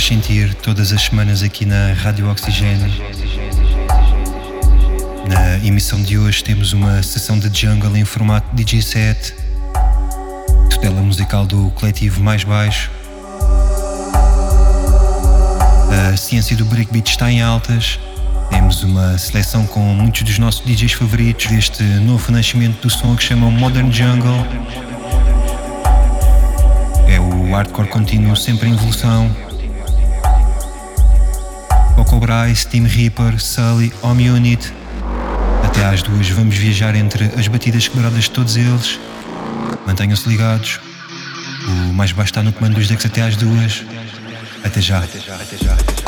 faz sentir todas as semanas aqui na Rádio Oxigênio. Na emissão de hoje temos uma sessão de jungle em formato DJ set, tutela musical do coletivo Mais Baixo. A ciência do breakbeat está em altas. Temos uma seleção com muitos dos nossos DJs favoritos deste novo nascimento do som que chamam Modern Jungle. É o hardcore contínuo sempre em evolução. Coco Bryce, Team Reaper, Sully, Home Unit. Até às duas vamos viajar entre as batidas quebradas de todos eles. Mantenham-se ligados. O mais baixo está no comando dos decks até às duas. Até já. Até já, até já, até já.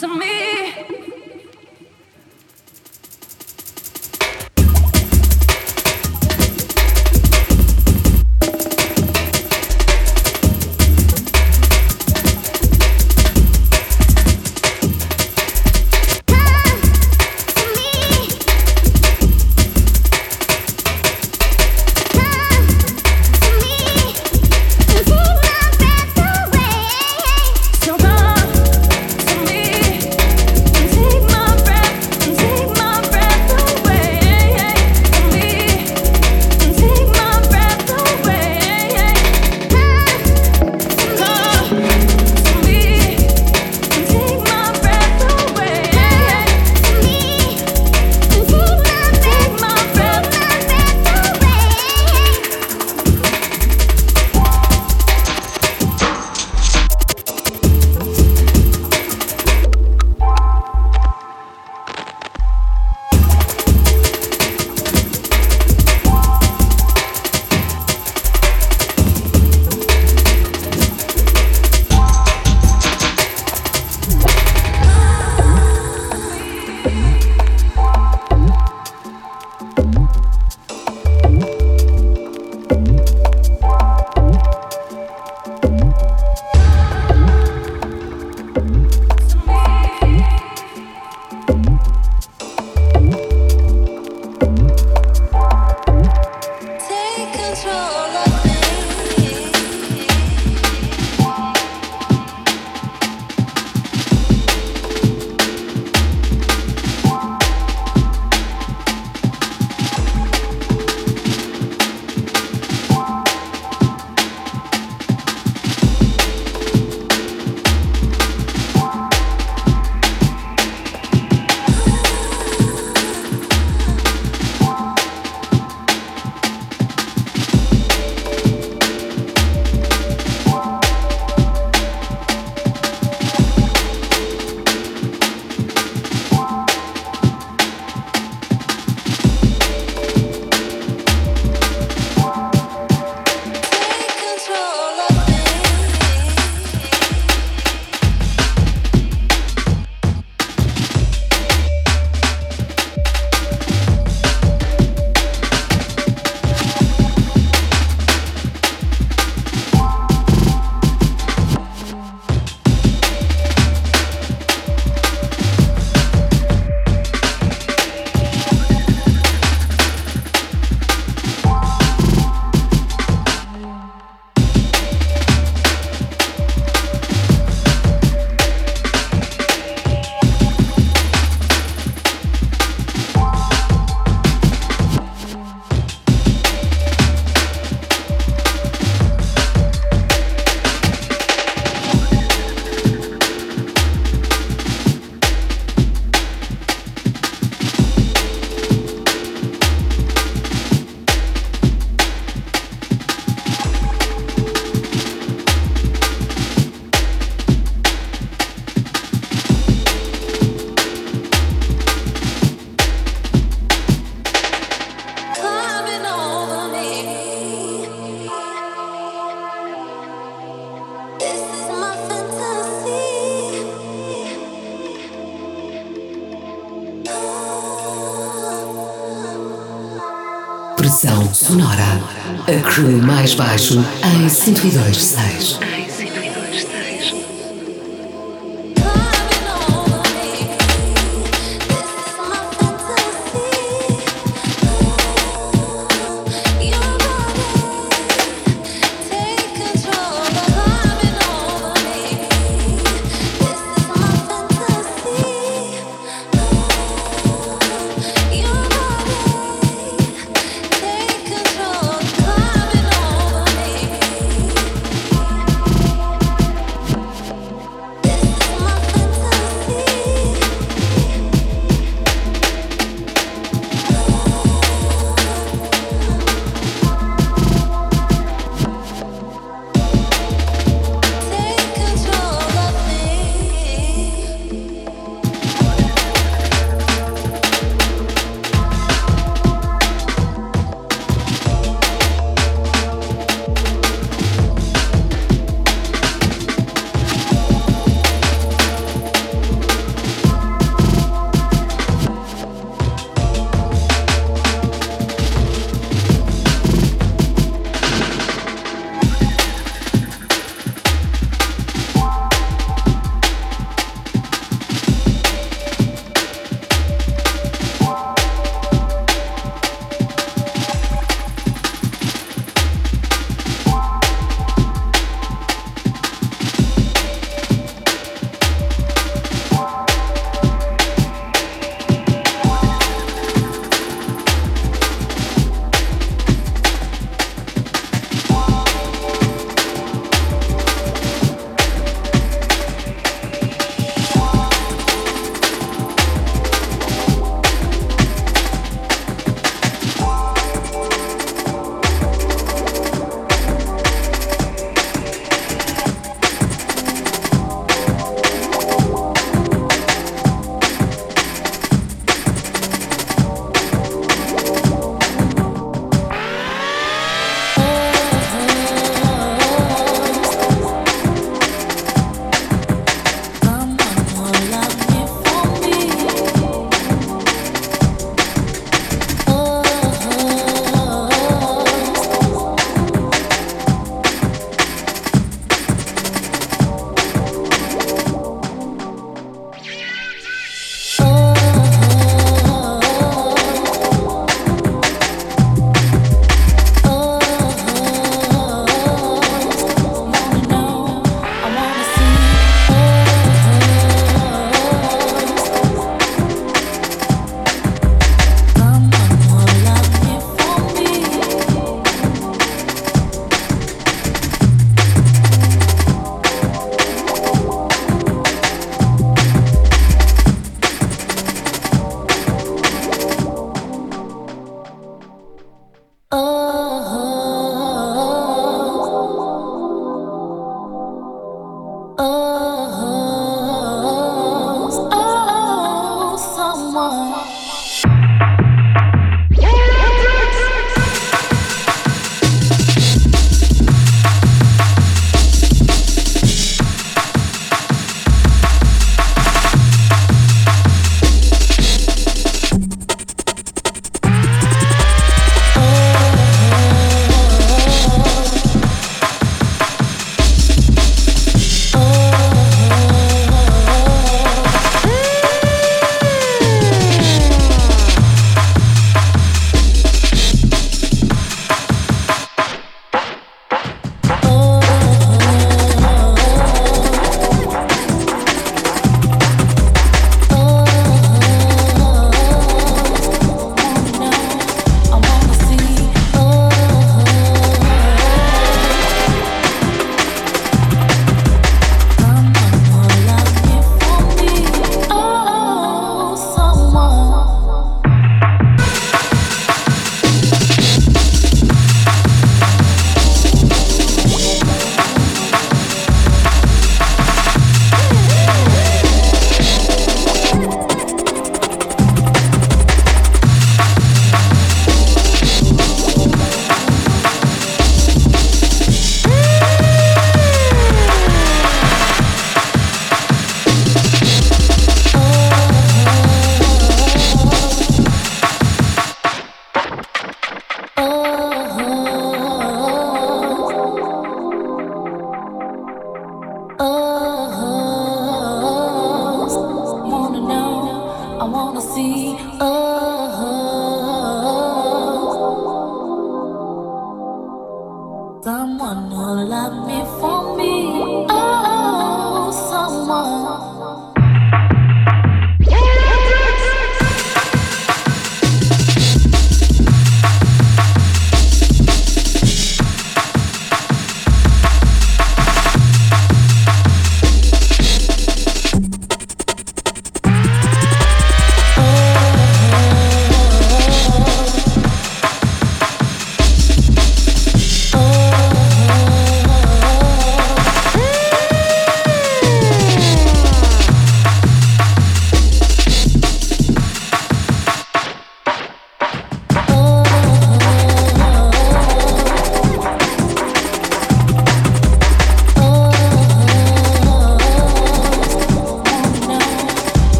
to me. Produção sonora. A crew mais baixo em 1026.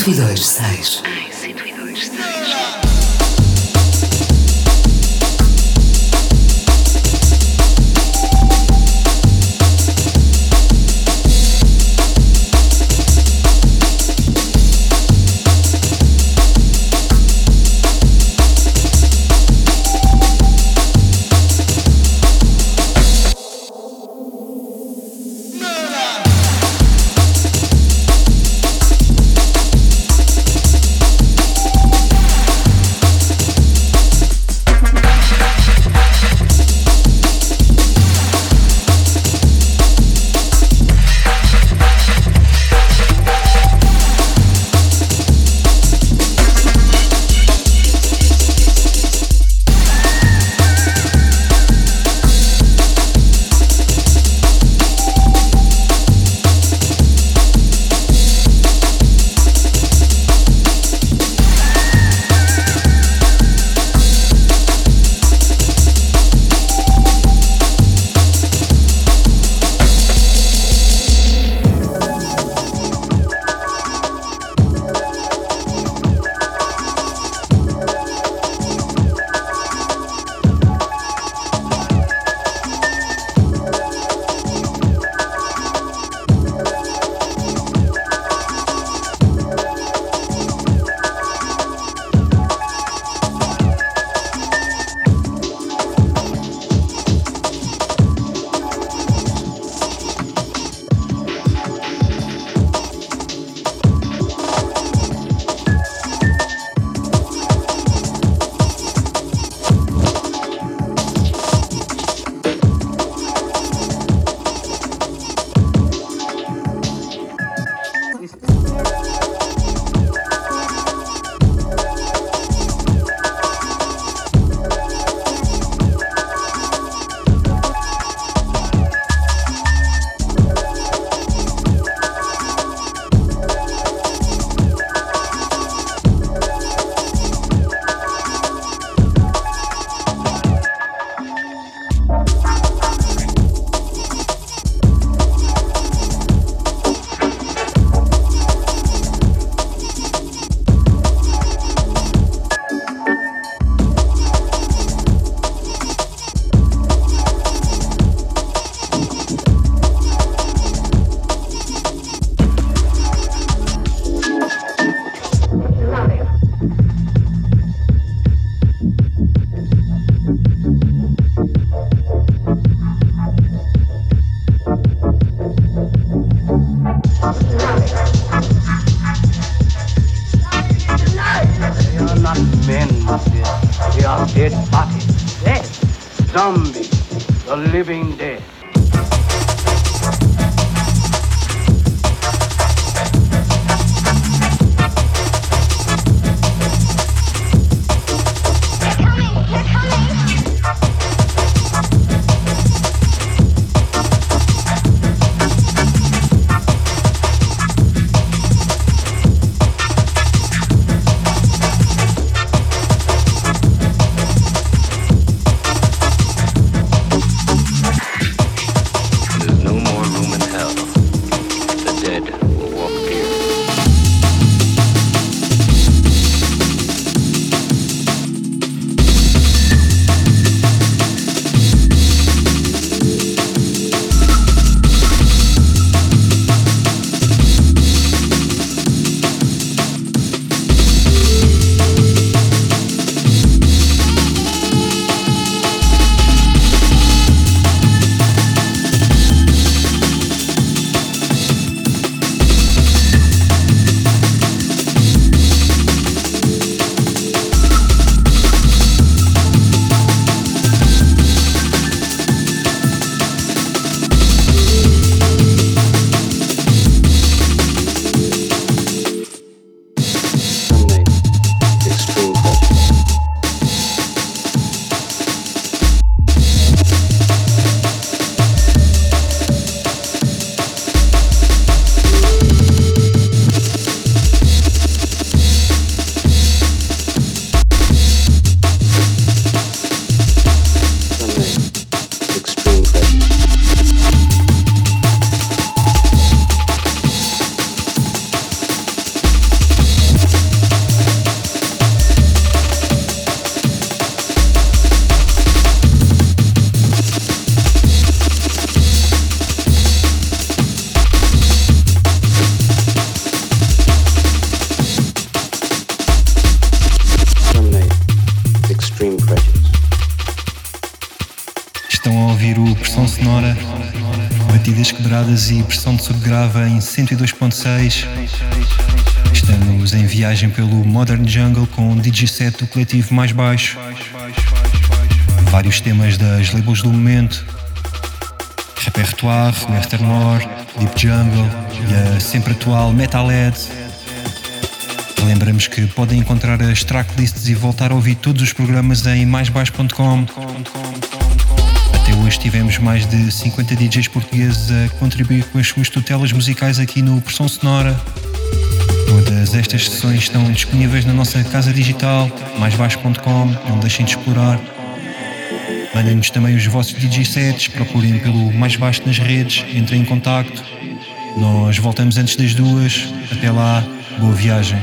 102.6. quebradas e pressão de subgrava em 102.6. Estamos em viagem pelo Modern Jungle com o DJ set do coletivo mais baixo. Vários temas das labels do momento. Repertoire, Westernmore, Deep Jungle e a sempre atual Metalhead. Lembramos que podem encontrar as tracklists e voltar a ouvir todos os programas em maisbaixo.com. Hoje tivemos mais de 50 DJs portugueses a contribuir com as suas tutelas musicais aqui no Pressão Sonora. Todas estas sessões estão disponíveis na nossa casa digital, maisbaixo.com, não deixem de explorar. Mandem-nos também os vossos DJ sets, procurem pelo Mais Baixo nas redes, entrem em contacto. Nós voltamos antes das duas. Até lá, boa viagem.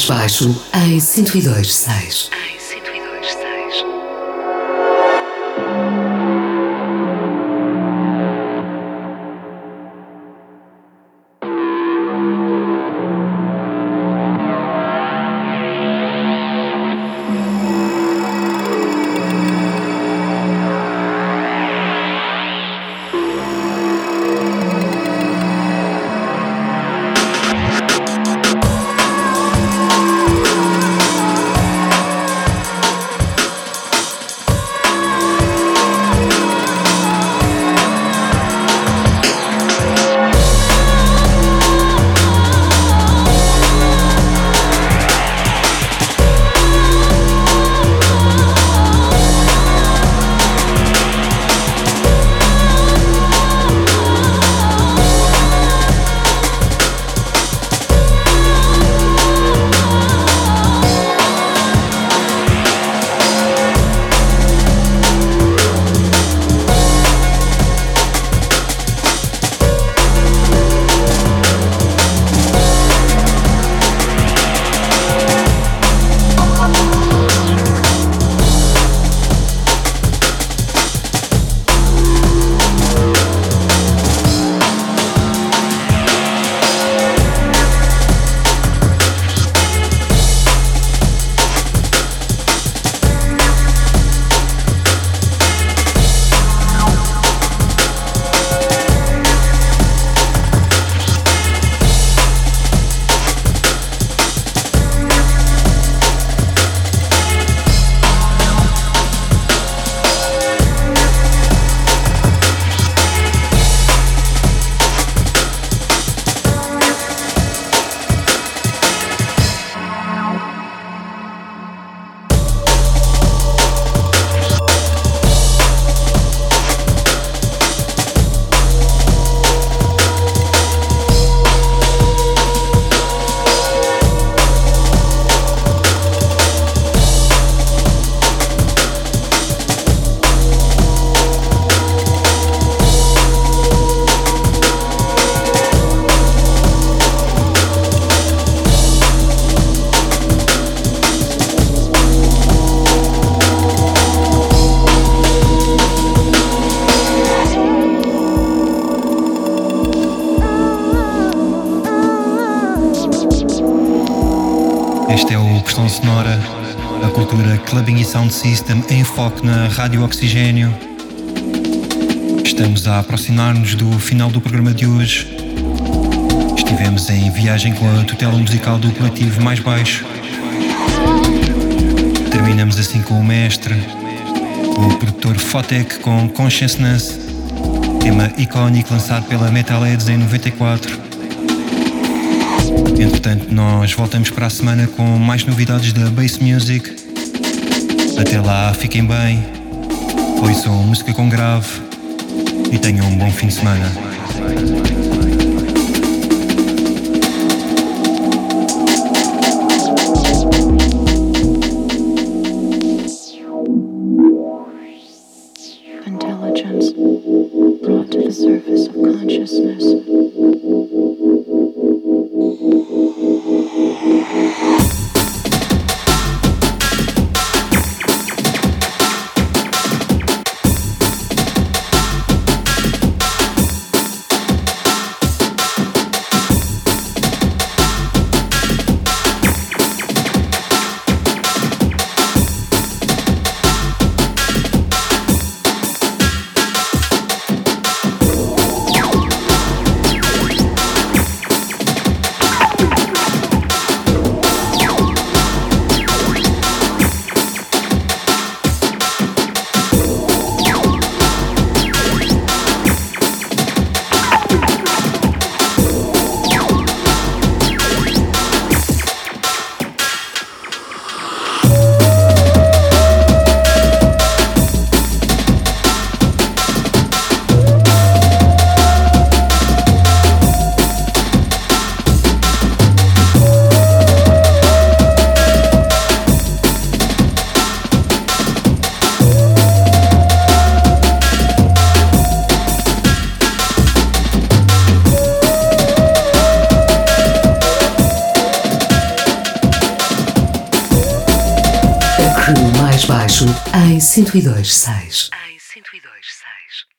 Mais baixo em 102.6. Sound System em foco na Rádio Oxigênio. Estamos a aproximar-nos do final do programa de hoje. Estivemos em viagem com a tutela musical do coletivo Mais Baixo. Terminamos assim com o mestre, o produtor Fotec com Consciousness, tema icónico lançado pela Metalheads em 94. Entretanto, nós voltamos para a semana com mais novidades da Bass Music até lá, fiquem bem, ouçam música com grave e tenham um bom fim de semana. Em 102.6.